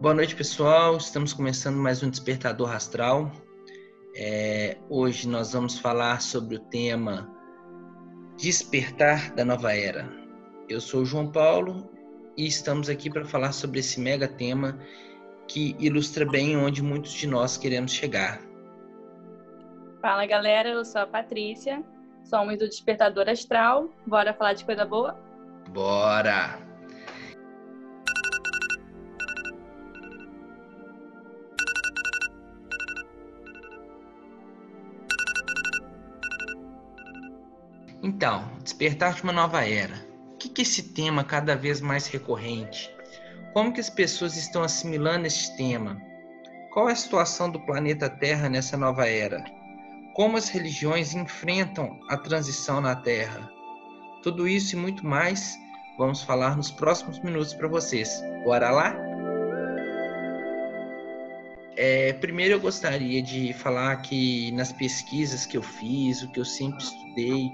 Boa noite, pessoal. Estamos começando mais um Despertador Astral. É, hoje nós vamos falar sobre o tema Despertar da Nova Era. Eu sou o João Paulo e estamos aqui para falar sobre esse mega tema que ilustra bem onde muitos de nós queremos chegar. Fala galera, eu sou a Patrícia, somos do Despertador Astral. Bora falar de coisa boa? Bora! Então, despertar de uma nova era. O que, que esse tema cada vez mais recorrente? Como que as pessoas estão assimilando esse tema? Qual é a situação do planeta Terra nessa nova era? Como as religiões enfrentam a transição na Terra? Tudo isso e muito mais vamos falar nos próximos minutos para vocês. Bora lá? É, primeiro eu gostaria de falar que nas pesquisas que eu fiz, o que eu sempre estudei,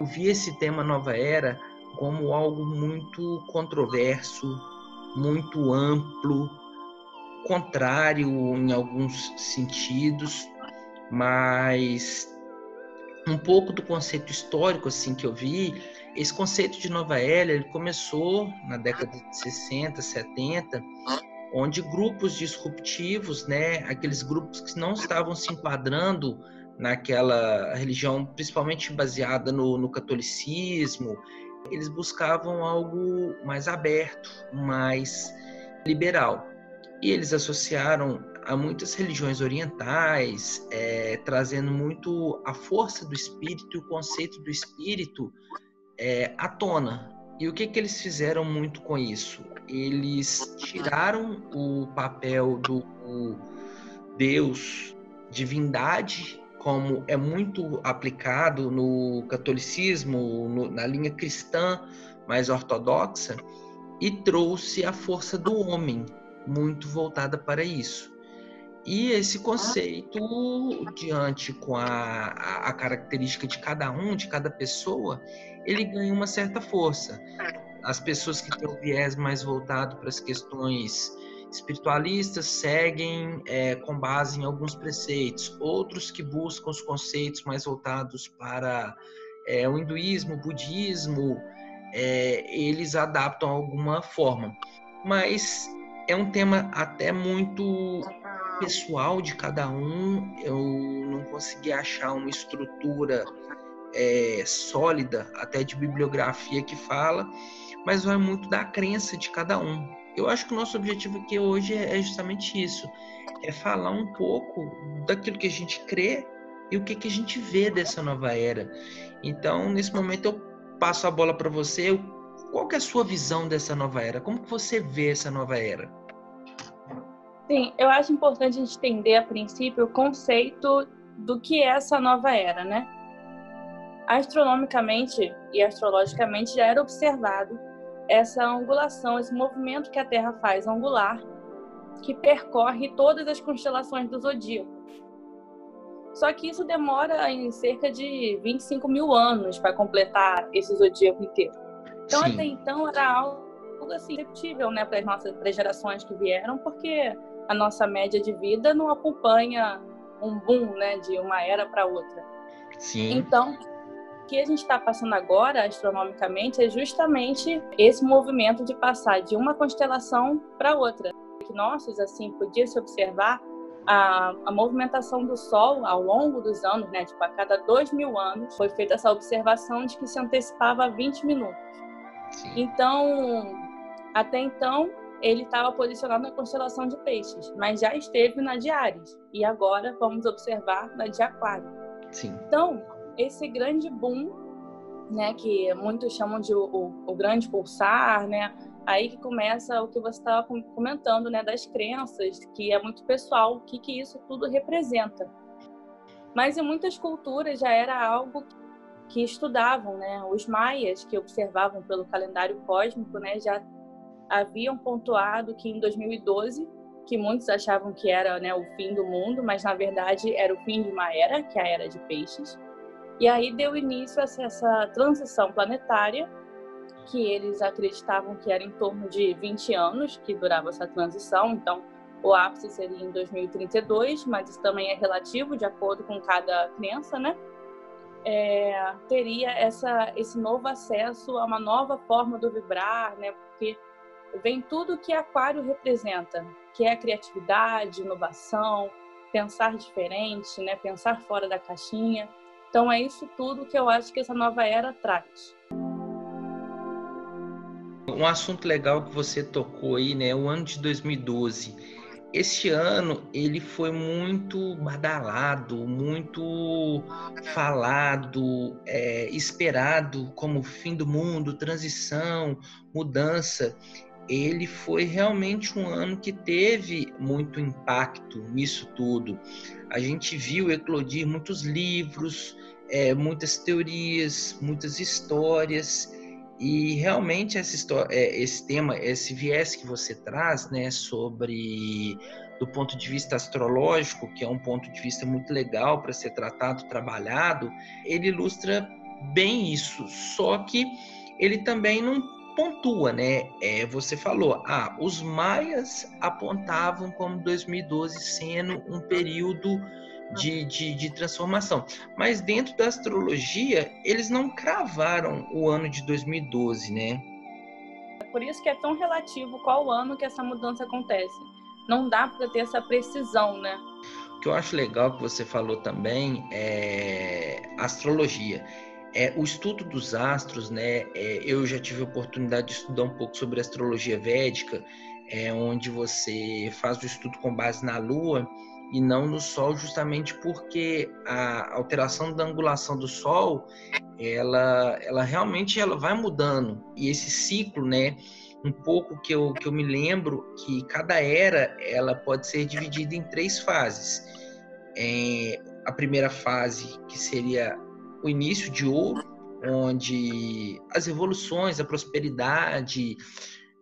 eu vi esse tema Nova Era como algo muito controverso, muito amplo, contrário em alguns sentidos, mas um pouco do conceito histórico assim que eu vi, esse conceito de Nova Era, ele começou na década de 60, 70, onde grupos disruptivos, né, aqueles grupos que não estavam se enquadrando naquela religião, principalmente baseada no, no catolicismo, eles buscavam algo mais aberto, mais liberal. E eles associaram a muitas religiões orientais, é, trazendo muito a força do espírito e o conceito do espírito é, à tona. E o que, que eles fizeram muito com isso? Eles tiraram o papel do Deus, divindade, como é muito aplicado no catolicismo, no, na linha cristã mais ortodoxa, e trouxe a força do homem, muito voltada para isso. E esse conceito, diante com a, a, a, característica de cada um, de cada pessoa, ele ganha uma certa força. As pessoas que têm o viés mais voltado para as questões espiritualistas seguem é, com base em alguns preceitos, outros que buscam os conceitos mais voltados para é, o hinduísmo, o budismo, é, eles adaptam alguma forma. Mas é um tema até muito pessoal de cada um. Eu não consegui achar uma estrutura é, sólida, até de bibliografia que fala, mas vai muito da crença de cada um. Eu acho que o nosso objetivo aqui hoje é, é justamente isso: é falar um pouco daquilo que a gente crê e o que, que a gente vê dessa nova era. Então, nesse momento, eu passo a bola para você. Qual que é a sua visão dessa nova era? Como que você vê essa nova era? Sim, eu acho importante a gente entender a princípio o conceito do que é essa nova era, né? Astronomicamente e astrologicamente já era observado essa angulação, esse movimento que a Terra faz angular, que percorre todas as constelações do zodíaco. Só que isso demora em cerca de 25 mil anos para completar esse zodíaco inteiro. Então, Sim. até então, era algo assim, perceptível né, para as nossas gerações que vieram, porque a nossa média de vida não acompanha um boom né, de uma era para outra. Sim. Então, que a gente está passando agora, astronomicamente, é justamente esse movimento de passar de uma constelação para outra. Nossos, assim, podia se observar a, a, movimentação do Sol ao longo dos anos, né? Tipo, a cada dois mil anos, foi feita essa observação de que se antecipava a 20 minutos. Sim. Então, até então, ele estava posicionado na constelação de Peixes, mas já esteve na de Ares. E agora vamos observar na de Aquário. Sim. Então, esse grande boom, né, que muitos chamam de o, o, o grande pulsar, né, aí que começa o que você estava comentando, né, das crenças, que é muito pessoal, o que, que isso tudo representa. Mas em muitas culturas já era algo que estudavam, né, os maias que observavam pelo calendário cósmico, né, já haviam pontuado que em 2012 que muitos achavam que era né, o fim do mundo, mas na verdade era o fim de uma era, que é a era de peixes. E aí deu início a essa transição planetária que eles acreditavam que era em torno de 20 anos que durava essa transição, então o ápice seria em 2032, mas isso também é relativo, de acordo com cada crença, né? É, teria essa, esse novo acesso a uma nova forma do vibrar, né? Porque vem tudo que Aquário representa, que é criatividade, inovação, pensar diferente, né? Pensar fora da caixinha. Então é isso tudo que eu acho que essa nova era traz. Um assunto legal que você tocou aí, né? O ano de 2012 este ano ele foi muito badalado, muito falado, é, esperado como fim do mundo, transição, mudança. Ele foi realmente um ano que teve muito impacto nisso tudo. A gente viu eclodir muitos livros, é, muitas teorias, muitas histórias e realmente essa história, é, esse tema, esse viés que você traz, né, sobre do ponto de vista astrológico, que é um ponto de vista muito legal para ser tratado, trabalhado, ele ilustra bem isso. Só que ele também não pontua, né? É, você falou, ah, os maias apontavam como 2012 sendo um período de, de, de, transformação. Mas dentro da astrologia, eles não cravaram o ano de 2012, né? É por isso que é tão relativo qual ano que essa mudança acontece. Não dá para ter essa precisão, né? O que eu acho legal que você falou também é astrologia. É, o estudo dos astros, né? É, eu já tive a oportunidade de estudar um pouco sobre astrologia védica, é, onde você faz o estudo com base na Lua e não no Sol, justamente porque a alteração da angulação do Sol, ela, ela realmente ela vai mudando. E esse ciclo, né, um pouco que eu, que eu me lembro que cada era ela pode ser dividida em três fases. É, a primeira fase, que seria o início de ouro, onde as evoluções, a prosperidade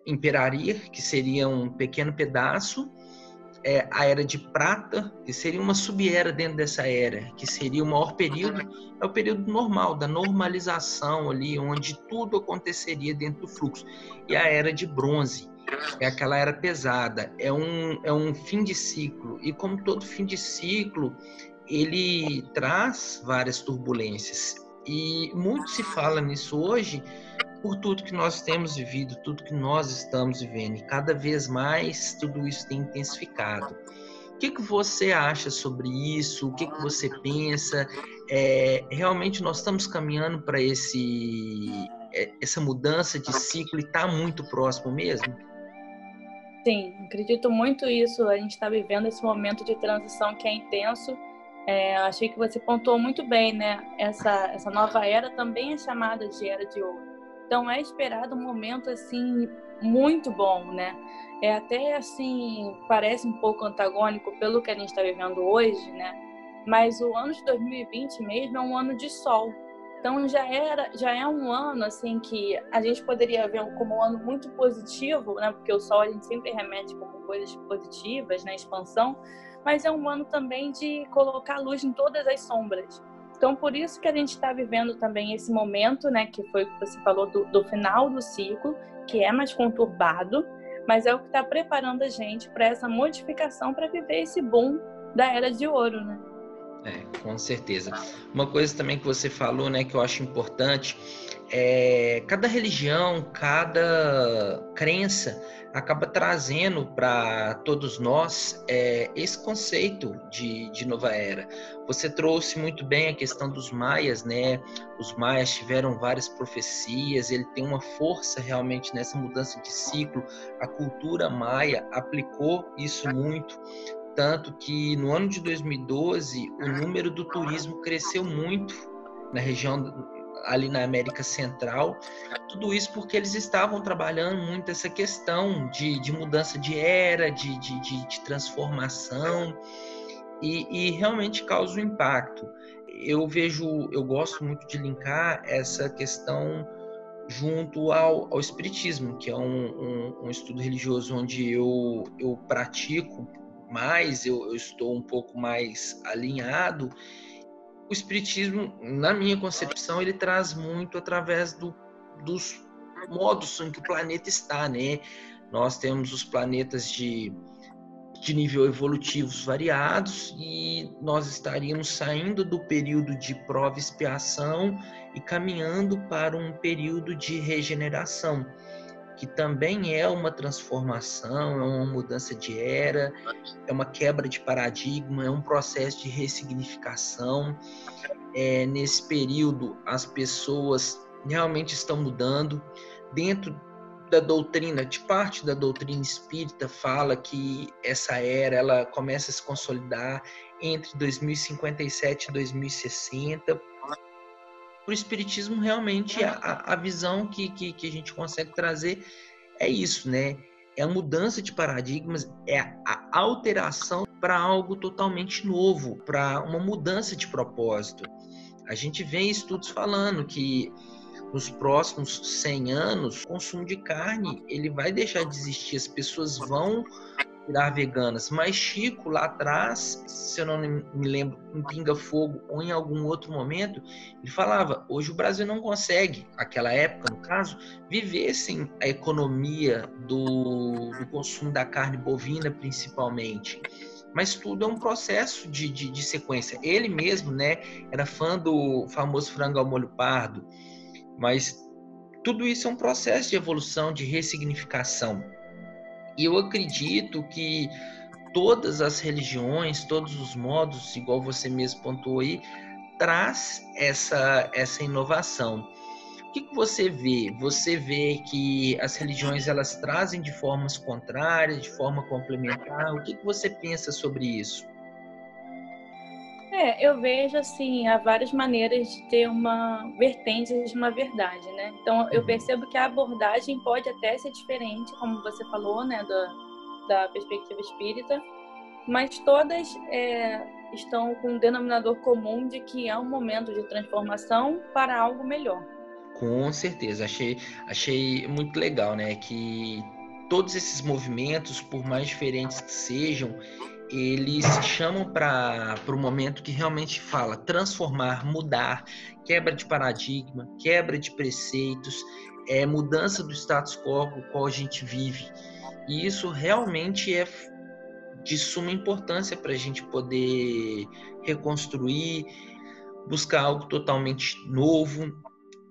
imperaria, que seria um pequeno pedaço, é, a era de prata, que seria uma sub-era dentro dessa era, que seria o maior período, é o período normal, da normalização ali, onde tudo aconteceria dentro do fluxo. E a era de bronze, é aquela era pesada, é um, é um fim de ciclo. E como todo fim de ciclo, ele traz várias turbulências. E muito se fala nisso hoje, por tudo que nós temos vivido, tudo que nós estamos vivendo, e cada vez mais tudo isso tem intensificado. O que, que você acha sobre isso? O que, que você pensa? É, realmente nós estamos caminhando para esse é, essa mudança de ciclo e está muito próximo mesmo? Sim, acredito muito isso. A gente está vivendo esse momento de transição que é intenso. É, achei que você pontuou muito bem, né? Essa, essa nova era também é chamada de era de ouro. Então é esperado um momento assim muito bom, né? É até assim parece um pouco antagônico pelo que a gente está vivendo hoje, né? Mas o ano de 2020 mesmo é um ano de sol. Então já era, já é um ano assim que a gente poderia ver como um ano muito positivo, né? Porque o sol a gente sempre remete como coisas positivas, né? Expansão, mas é um ano também de colocar luz em todas as sombras. Então, por isso que a gente está vivendo também esse momento, né, que foi o que você falou do, do final do ciclo, que é mais conturbado, mas é o que está preparando a gente para essa modificação, para viver esse boom da era de ouro, né? É, com certeza. Uma coisa também que você falou, né, que eu acho importante, é cada religião, cada crença acaba trazendo para todos nós é, esse conceito de, de nova era. Você trouxe muito bem a questão dos maias, né? Os maias tiveram várias profecias, ele tem uma força realmente nessa mudança de ciclo. A cultura maia aplicou isso muito, tanto que no ano de 2012 o número do turismo cresceu muito na região ali na América Central. Tudo isso porque eles estavam trabalhando muito essa questão de, de mudança de era, de, de, de, de transformação, e, e, realmente causa um impacto. Eu vejo, eu gosto muito de linkar essa questão junto ao, ao Espiritismo, que é um, um, um, estudo religioso onde eu, eu pratico mais, eu, eu estou um pouco mais alinhado o espiritismo, na minha concepção, ele traz muito através do, dos modos em que o planeta está, né? Nós temos os planetas de, de nível evolutivos variados e nós estaríamos saindo do período de prova e expiação e caminhando para um período de regeneração, que também é uma transformação, é uma mudança de era, é uma quebra de paradigma, é um processo de ressignificação. É, nesse período, as pessoas realmente estão mudando. Dentro da doutrina, de parte da doutrina espírita, fala que essa era ela começa a se consolidar entre 2057 e 2060. O espiritismo realmente a, a visão que, que, que a gente consegue trazer é isso, né? É a mudança de paradigmas, é a alteração para algo totalmente novo, para uma mudança de propósito. A gente vê estudos falando que nos próximos 100 anos, o consumo de carne ele vai deixar de existir, as pessoas vão virar veganas. Mas Chico, lá atrás, se eu não me lembro, em Pinga Fogo ou em algum outro momento, ele falava: hoje o Brasil não consegue, aquela época, no caso, viver sem a economia do, do consumo da carne bovina, principalmente mas tudo é um processo de, de, de, sequência. Ele mesmo, né, era fã do famoso frango ao molho pardo, mas tudo isso é um processo de evolução, de ressignificação. E eu acredito que todas as religiões, todos os modos, igual você mesmo pontuou aí, traz essa, essa inovação. O que, que você vê? Você vê que as religiões elas trazem de formas contrárias, de forma complementar. O que, que você pensa sobre isso? É, eu vejo assim, há várias maneiras de ter uma vertente de uma verdade, né? Então eu uhum. percebo que a abordagem pode até ser diferente, como você falou, né, da, da perspectiva espírita, mas todas é, estão com um denominador comum de que é um momento de transformação para algo melhor. Com certeza, achei, achei muito legal, né? Que todos esses movimentos, por mais diferentes que sejam, eles chamam para o momento que realmente fala transformar, mudar, quebra de paradigma, quebra de preceitos, é mudança do status quo com o qual a gente vive. E isso realmente é de suma importância para a gente poder reconstruir, buscar algo totalmente novo.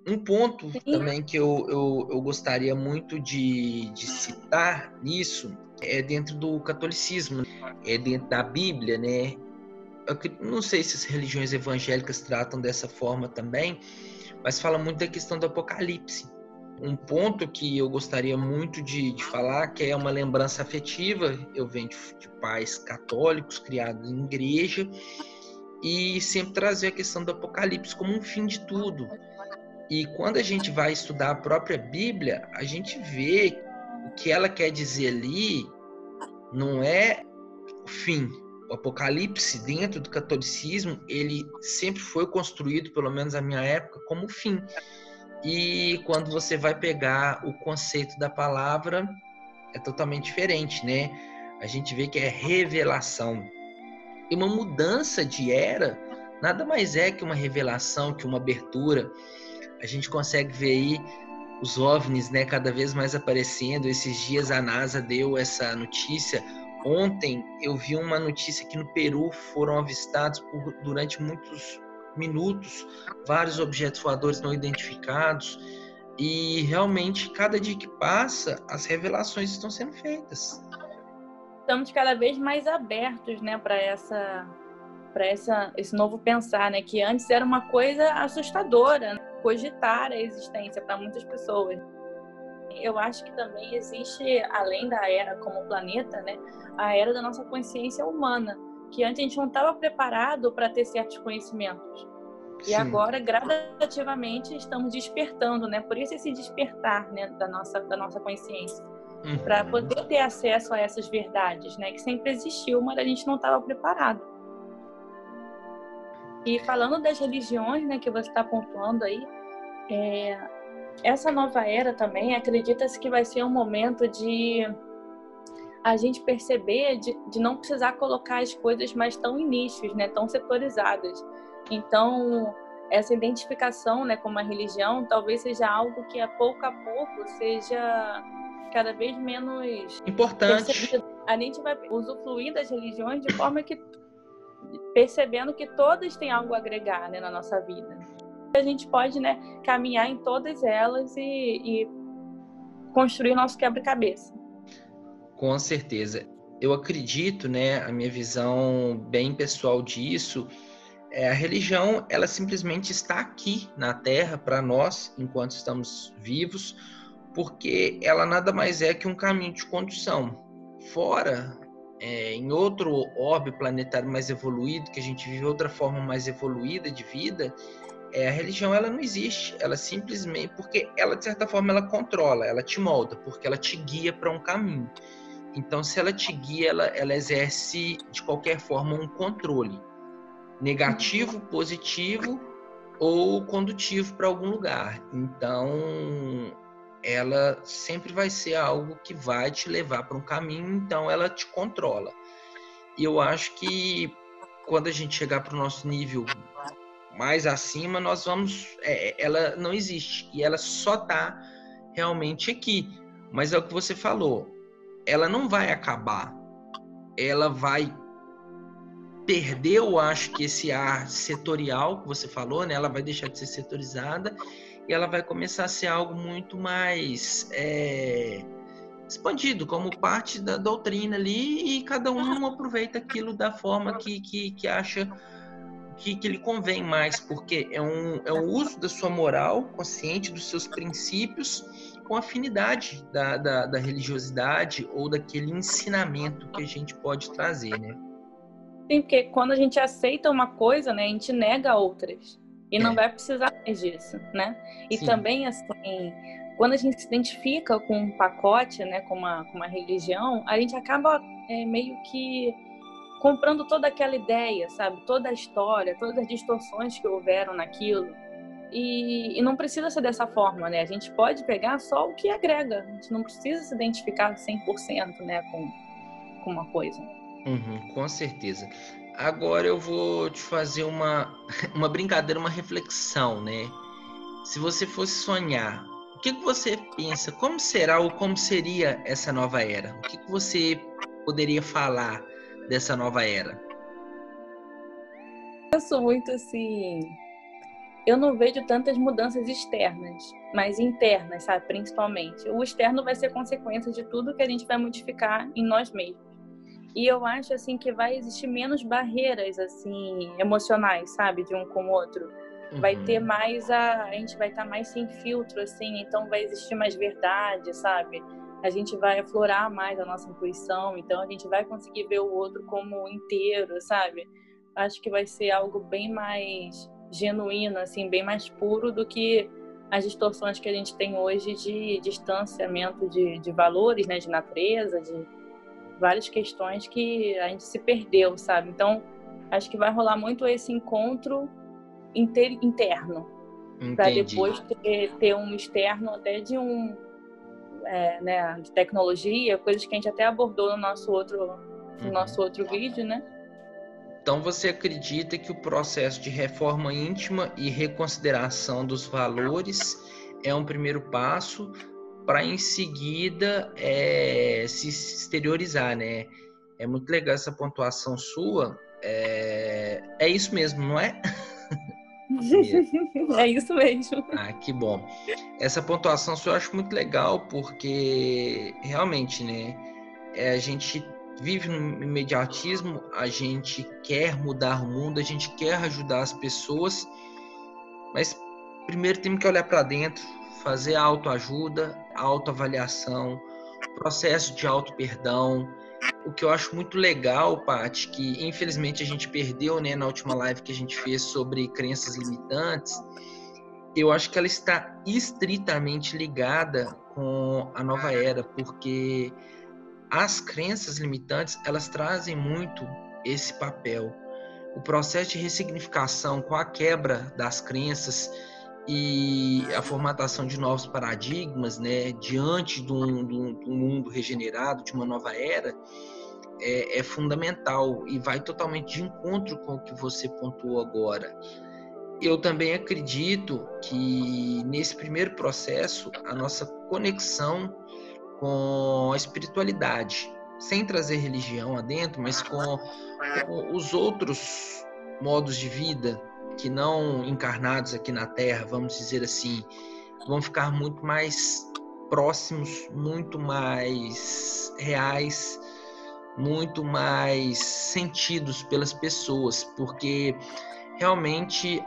Um ponto Sim. também que eu, eu, eu gostaria muito de, de citar nisso é dentro do catolicismo, é dentro da Bíblia, né? Eu não sei se as religiões evangélicas tratam dessa forma também, mas fala muito da questão do Apocalipse. Um ponto que eu gostaria muito de, de falar, que é uma lembrança afetiva, eu venho de, de pais católicos, criados em igreja, e sempre trazer a questão do Apocalipse como um fim de tudo. E quando a gente vai estudar a própria Bíblia, a gente vê que ela quer dizer ali não é o fim. O Apocalipse, dentro do catolicismo, ele sempre foi construído, pelo menos na minha época, como fim. E quando você vai pegar o conceito da palavra, é totalmente diferente, né? A gente vê que é revelação. E uma mudança de era nada mais é que uma revelação, que uma abertura. A gente consegue ver aí os OVNIs, né, cada vez mais aparecendo. Esses dias a NASA deu essa notícia. Ontem eu vi uma notícia que no Peru foram avistados por, durante muitos minutos vários objetos voadores não identificados. E realmente, cada dia que passa, as revelações estão sendo feitas. Estamos cada vez mais abertos, né, para essa, para esse novo pensar, né, que antes era uma coisa assustadora. Cogitar a existência para muitas pessoas. Eu acho que também existe, além da era como planeta, né, a era da nossa consciência humana, que antes a gente não estava preparado para ter certos conhecimentos. E Sim. agora, gradativamente, estamos despertando, né? Por isso esse despertar, né, da nossa da nossa consciência, uhum. para poder ter acesso a essas verdades, né, que sempre existiu, mas a gente não estava preparado. E falando das religiões, né, que você está pontuando aí, é, essa nova era também acredita-se que vai ser um momento de a gente perceber de, de não precisar colocar as coisas mais tão em nichos, né, tão setorizadas. Então, essa identificação né, com uma religião talvez seja algo que a pouco a pouco seja cada vez menos importante. Percebido. A gente vai usufruir das religiões de forma que percebendo que todas têm algo a agregar né, na nossa vida. A gente pode né, caminhar em todas elas e, e construir nosso quebra-cabeça. Com certeza. Eu acredito, né, a minha visão bem pessoal disso, é a religião, ela simplesmente está aqui na Terra para nós, enquanto estamos vivos, porque ela nada mais é que um caminho de condução. Fora, é, em outro orbe planetário mais evoluído, que a gente vive outra forma mais evoluída de vida, é, a religião ela não existe, ela simplesmente porque ela de certa forma ela controla, ela te molda, porque ela te guia para um caminho. Então, se ela te guia, ela, ela exerce de qualquer forma um controle negativo, positivo ou condutivo para algum lugar. Então, ela sempre vai ser algo que vai te levar para um caminho, então ela te controla. E eu acho que quando a gente chegar para o nosso nível mais acima, nós vamos. É, ela não existe e ela só está realmente aqui. Mas é o que você falou. Ela não vai acabar. Ela vai perder, eu acho que esse ar setorial que você falou, né? Ela vai deixar de ser setorizada e ela vai começar a ser algo muito mais é, expandido, como parte da doutrina ali, e cada um aproveita aquilo da forma que, que, que acha que, que lhe convém mais, porque é um, é um uso da sua moral consciente, dos seus princípios, com afinidade da, da, da religiosidade ou daquele ensinamento que a gente pode trazer, né? Sim, porque quando a gente aceita uma coisa, né, a gente nega outras. E é. não vai precisar disso, né? E Sim. também, assim, quando a gente se identifica com um pacote, né, com uma, com uma religião, a gente acaba é, meio que comprando toda aquela ideia, sabe? Toda a história, todas as distorções que houveram naquilo. E, e, não precisa ser dessa forma, né? A gente pode pegar só o que agrega. A gente não precisa se identificar 100% né, com, com uma coisa. Uhum, com certeza. Agora eu vou te fazer uma, uma brincadeira, uma reflexão, né? Se você fosse sonhar, o que, que você pensa? Como será ou como seria essa nova era? O que, que você poderia falar dessa nova era? Eu sou muito assim. Eu não vejo tantas mudanças externas, mas internas, sabe? Principalmente. O externo vai ser consequência de tudo que a gente vai modificar em nós mesmos. E eu acho assim que vai existir menos barreiras assim emocionais, sabe, de um com o outro. Uhum. Vai ter mais a, a gente vai estar tá mais sem filtro assim, então vai existir mais verdade, sabe? A gente vai aflorar mais a nossa intuição, então a gente vai conseguir ver o outro como inteiro, sabe? Acho que vai ser algo bem mais genuíno, assim, bem mais puro do que as distorções que a gente tem hoje de distanciamento de, de valores, né, de natureza, de várias questões que a gente se perdeu, sabe? Então, acho que vai rolar muito esse encontro inter, interno para depois ter, ter, um externo até de um é, né, de tecnologia, coisas que a gente até abordou no nosso outro no uhum. nosso outro vídeo, né? Então você acredita que o processo de reforma íntima e reconsideração dos valores é um primeiro passo para em seguida é, se exteriorizar, né? É muito legal essa pontuação sua. É, é isso mesmo, não é? é isso mesmo. Ah, que bom. Essa pontuação sua eu acho muito legal porque realmente, né? É, a gente vive no imediatismo, a gente quer mudar o mundo, a gente quer ajudar as pessoas, mas primeiro temos que olhar para dentro, fazer autoajuda, autoavaliação, processo de auto-perdão. O que eu acho muito legal, Paty, que infelizmente a gente perdeu né, na última live que a gente fez sobre crenças limitantes, eu acho que ela está estritamente ligada com a nova era, porque as crenças limitantes, elas trazem muito esse papel. O processo de ressignificação com a quebra das crenças, e a formatação de novos paradigmas, né, diante de um, de um mundo regenerado, de uma nova era, é, é, fundamental e vai totalmente de encontro com o que você pontuou agora. eu também acredito que nesse primeiro processo a nossa conexão com a espiritualidade, sem trazer religião adentro, mas com, com os outros modos de vida que não encarnados aqui na Terra, vamos dizer assim, vão ficar muito mais próximos, muito mais reais, muito mais sentidos pelas pessoas, porque realmente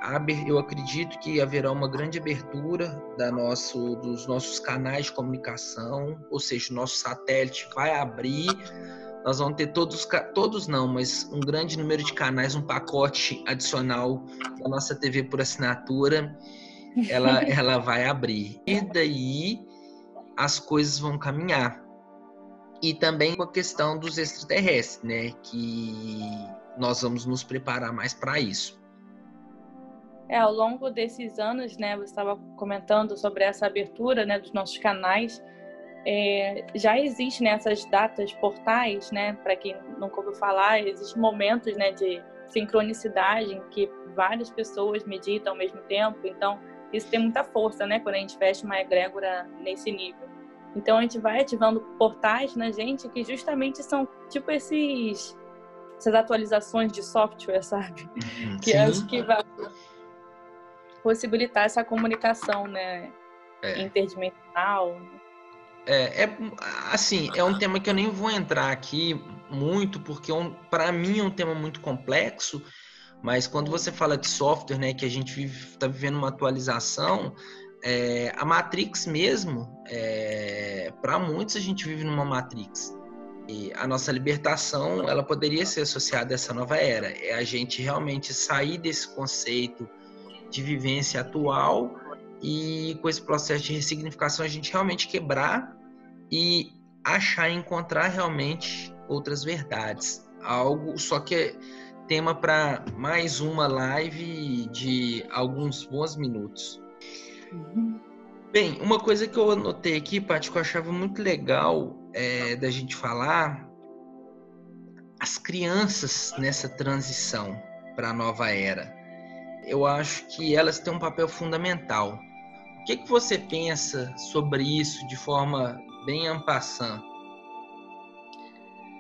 eu acredito que haverá uma grande abertura da nosso, dos nossos canais de comunicação, ou seja, o nosso satélite vai abrir, nós vamos ter todos, todos não, mas um grande número de canais, um pacote adicional da nossa TV por assinatura, ela, ela vai abrir. E daí as coisas vão caminhar. E também com a questão dos extraterrestres, né? Que nós vamos nos preparar mais para isso. É, ao longo desses anos, né, você estava comentando sobre essa abertura, né, dos nossos canais. É, já existem né, essas datas portais, né, para quem nunca ouviu falar, existem momentos, né, de sincronicidade em que várias pessoas meditam ao mesmo tempo. Então, isso tem muita força, né, quando a gente fecha uma egrégora nesse nível. Então, a gente vai ativando portais na gente que justamente são tipo esses essas atualizações de software, sabe? Uhum. Que Sim. acho que vai possibilitar essa comunicação, né? É. Interdimensional. É, é, assim, é um tema que eu nem vou entrar aqui muito, porque é um, para mim é um tema muito complexo, mas quando você fala de software, né, que a gente está vivendo uma atualização, é, a Matrix mesmo, é, para muitos a gente vive numa Matrix. E a nossa libertação, ela poderia ser associada a essa nova era. É a gente realmente sair desse conceito de vivência atual e com esse processo de ressignificação a gente realmente quebrar e achar e encontrar realmente outras verdades. Algo só que é tema para mais uma live de alguns bons minutos. Uhum. Bem, uma coisa que eu anotei aqui, Paty, que eu achava muito legal é, da gente falar, as crianças nessa transição para a nova era eu acho que elas têm um papel fundamental. O que, que você pensa sobre isso de forma bem ampassã?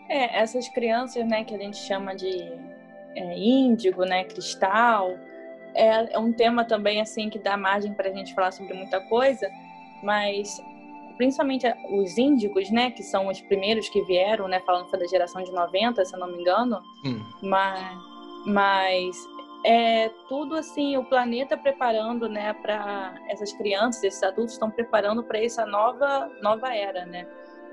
É, essas crianças, né, que a gente chama de é, índigo, né, cristal, é, é um tema também assim que dá margem para a gente falar sobre muita coisa, mas principalmente os índigos, né, que são os primeiros que vieram, né, falando foi da geração de 90, se eu não me engano, Sim. mas mas é tudo assim o planeta preparando né para essas crianças esses adultos estão preparando para essa nova nova era né?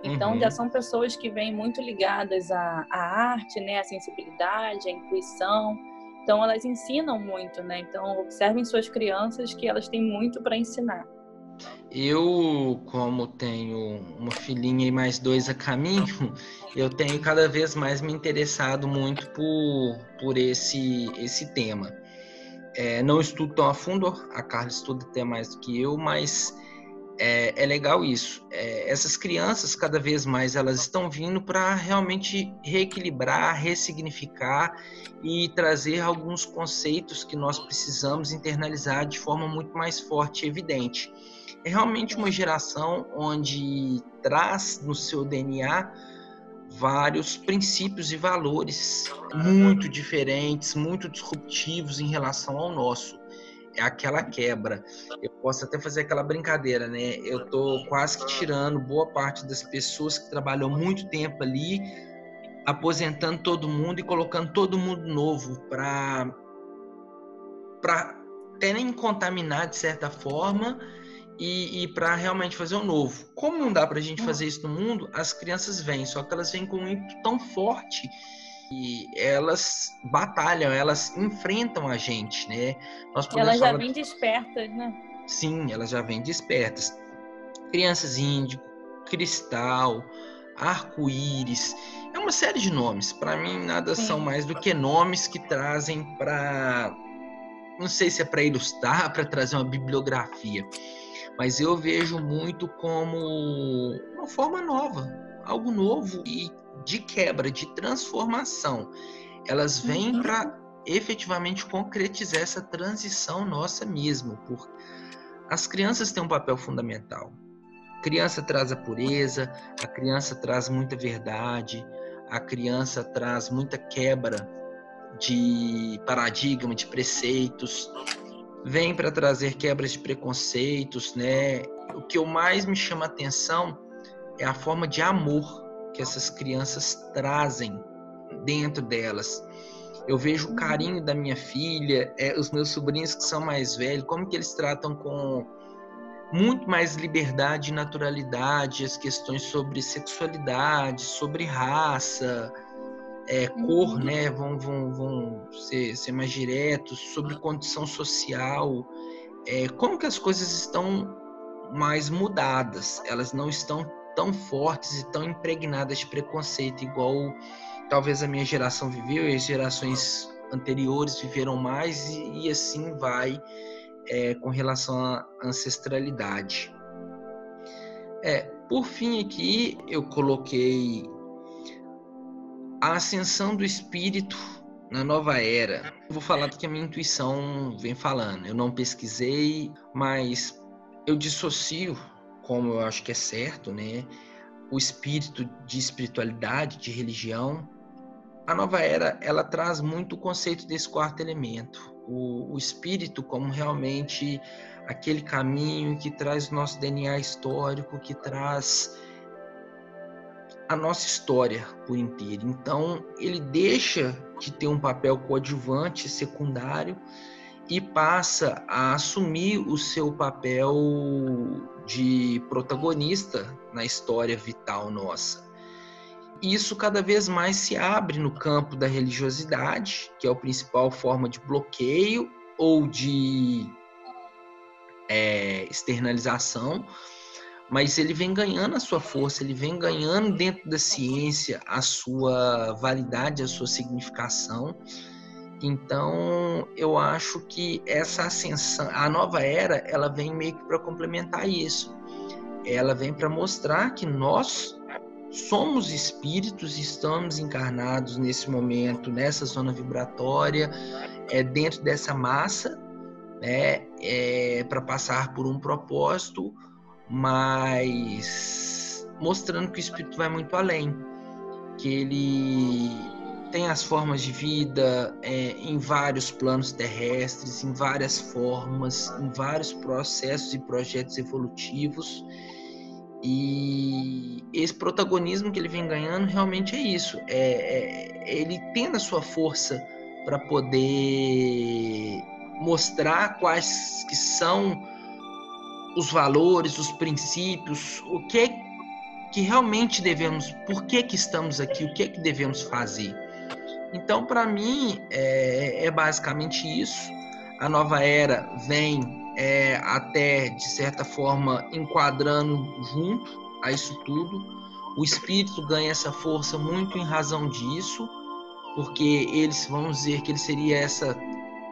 Então uhum. já são pessoas que vêm muito ligadas à, à arte né à sensibilidade à intuição. Então elas ensinam muito né? Então observem suas crianças que elas têm muito para ensinar eu, como tenho uma filhinha e mais dois a caminho, eu tenho cada vez mais me interessado muito por, por esse, esse tema. É, não estudo tão a fundo, a Carla estuda até mais do que eu, mas é, é legal isso. É, essas crianças, cada vez mais, elas estão vindo para realmente reequilibrar, ressignificar e trazer alguns conceitos que nós precisamos internalizar de forma muito mais forte e evidente é realmente uma geração onde traz no seu DNA vários princípios e valores muito diferentes, muito disruptivos em relação ao nosso. É aquela quebra. Eu posso até fazer aquela brincadeira, né? Eu tô quase que tirando boa parte das pessoas que trabalham muito tempo ali, aposentando todo mundo e colocando todo mundo novo para para terem contaminar de certa forma e, e para realmente fazer o um novo. Como não dá para a gente hum. fazer isso no mundo, as crianças vêm, só que elas vêm com um ímpeto tão forte e elas batalham, elas enfrentam a gente, né? Nós elas já vêm despertas, né? Sim, elas já vêm despertas. Crianças índico, cristal, arco-íris, é uma série de nomes. Para mim, nada Sim. são mais do que nomes que trazem para. Não sei se é para ilustrar, para trazer uma bibliografia mas eu vejo muito como uma forma nova, algo novo e de quebra, de transformação. Elas vêm uhum. para efetivamente concretizar essa transição nossa mesmo, porque as crianças têm um papel fundamental. A criança traz a pureza, a criança traz muita verdade, a criança traz muita quebra de paradigma, de preceitos, vem para trazer quebras de preconceitos, né? O que eu mais me chama atenção é a forma de amor que essas crianças trazem dentro delas. Eu vejo o carinho da minha filha, é, os meus sobrinhos que são mais velhos, como que eles tratam com muito mais liberdade e naturalidade as questões sobre sexualidade, sobre raça, é, cor, uhum. né? Vão, vão, vão ser, ser mais diretos, sobre condição social. É, como que as coisas estão mais mudadas? Elas não estão tão fortes e tão impregnadas de preconceito, igual talvez a minha geração viveu e as gerações anteriores viveram mais, e, e assim vai é, com relação à ancestralidade. É, por fim, aqui eu coloquei a ascensão do espírito na nova era. Eu vou falar do que a minha intuição vem falando. Eu não pesquisei, mas eu dissocio como eu acho que é certo, né? O espírito de espiritualidade, de religião. A nova era, ela traz muito o conceito desse quarto elemento, o, o espírito como realmente aquele caminho que traz o nosso DNA histórico, que traz a nossa história por inteiro. Então, ele deixa de ter um papel coadjuvante, secundário, e passa a assumir o seu papel de protagonista na história vital nossa. Isso cada vez mais se abre no campo da religiosidade, que é a principal forma de bloqueio ou de é, externalização, mas ele vem ganhando a sua força, ele vem ganhando dentro da ciência a sua validade, a sua significação então, eu acho que essa ascensão, a nova era, ela vem meio que para complementar isso. Ela vem para mostrar que nós somos espíritos, estamos encarnados nesse momento, nessa zona vibratória, é dentro dessa massa, né, é, para passar por um propósito, mas mostrando que o espírito vai muito além, que ele tem as formas de vida é, em vários planos terrestres, em várias formas, em vários processos e projetos evolutivos. E esse protagonismo que ele vem ganhando realmente é isso. É, é ele tendo a sua força para poder mostrar quais que são os valores, os princípios, o que que realmente devemos, por que que estamos aqui, o que que devemos fazer. Então, para mim, é, é, basicamente isso. A nova era vem é, até, de certa forma, enquadrando junto a isso tudo. O espírito ganha essa força muito em razão disso, porque eles vão dizer que ele seria essa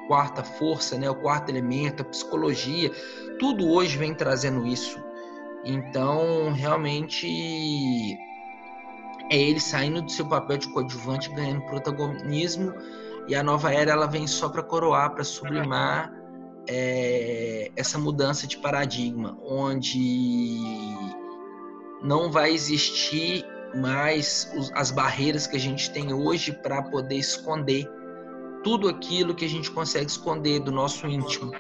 quarta força, né, o quarto elemento, a psicologia, tudo hoje vem trazendo isso. Então, realmente é ele saindo do seu papel de coadjuvante, ganhando protagonismo, e a nova era ela vem só para coroar, para sublimar é, essa mudança de paradigma, onde não vai existir mais as barreiras que a gente tem hoje para poder esconder tudo aquilo que a gente consegue esconder do nosso íntimo.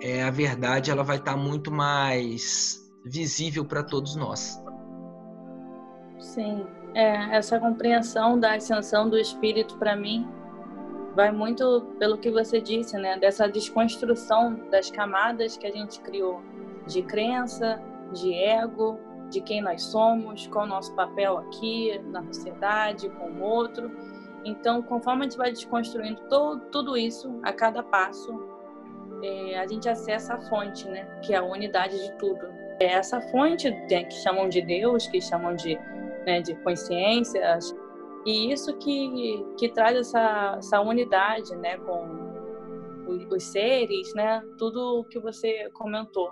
É, a verdade ela vai estar tá muito mais visível para todos nós. Sim, é, essa compreensão da ascensão do espírito para mim vai muito pelo que você disse, né? Dessa desconstrução das camadas que a gente criou de crença, de ego, de quem nós somos, qual o nosso papel aqui na sociedade, com o outro. Então, conforme a gente vai desconstruindo todo, tudo isso a cada passo, é, a gente acessa a fonte, né? Que é a unidade de tudo. É essa fonte né, que chamam de Deus, que chamam de né, de consciências, e isso que, que traz essa, essa unidade né, com os seres, né, tudo o que você comentou.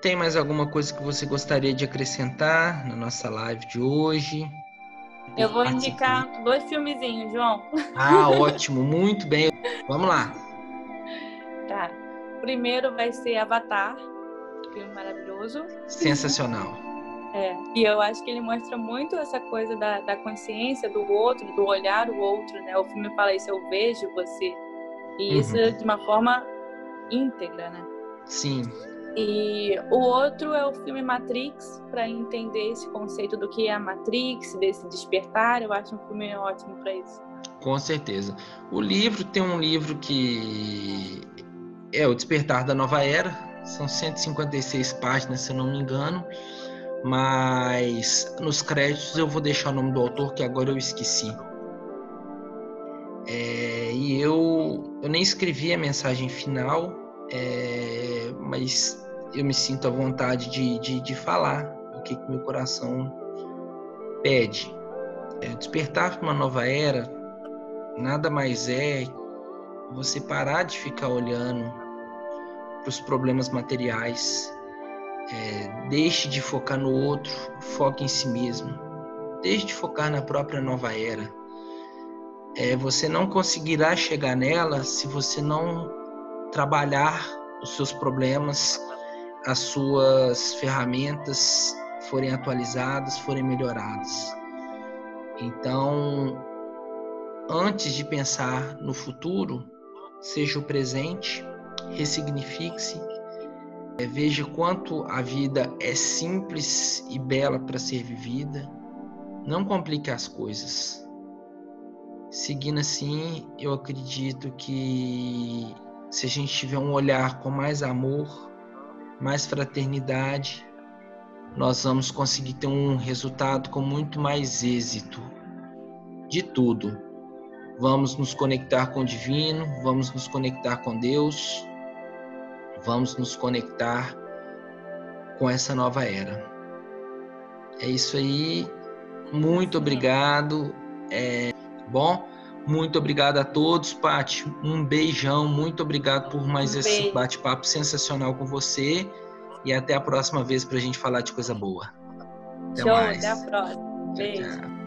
Tem mais alguma coisa que você gostaria de acrescentar na nossa live de hoje? Eu vou indicar dois filmezinhos, João. Ah, ótimo, muito bem. Vamos lá. Tá. Primeiro vai ser Avatar, filme maravilhoso. Sensacional. É, e eu acho que ele mostra muito essa coisa da, da consciência do outro, do olhar o outro, né? O filme fala isso, eu vejo você. E uhum. isso de uma forma íntegra, né? Sim. E o outro é o filme Matrix, para entender esse conceito do que é a Matrix, desse despertar. Eu acho um filme ótimo para isso. Com certeza. O livro tem um livro que é O Despertar da Nova Era. São 156 páginas, se eu não me engano. Mas nos créditos eu vou deixar o nome do autor, que agora eu esqueci. É, e eu, eu nem escrevi a mensagem final, é, mas eu me sinto à vontade de, de, de falar o que, que meu coração pede. É, despertar para uma nova era nada mais é você parar de ficar olhando para os problemas materiais. É, deixe de focar no outro, foque em si mesmo. Deixe de focar na própria nova era. É, você não conseguirá chegar nela se você não trabalhar os seus problemas as suas ferramentas forem atualizadas, forem melhoradas. Então, antes de pensar no futuro, seja o presente, ressignifique-se, é, veja quanto a vida é simples e bela para ser vivida, não complique as coisas. Seguindo assim, eu acredito que se a gente tiver um olhar com mais amor, mais fraternidade, nós vamos conseguir ter um resultado com muito mais êxito de tudo. Vamos nos conectar com o divino, vamos nos conectar com Deus, vamos nos conectar com essa nova era. É isso aí. Muito obrigado. É bom. Muito obrigado a todos, Paty. Um beijão. Muito obrigado por mais um esse bate-papo sensacional com você. E até a próxima vez para a gente falar de coisa boa. Até Show, mais. até a próxima. Beijo. Tchau, tchau.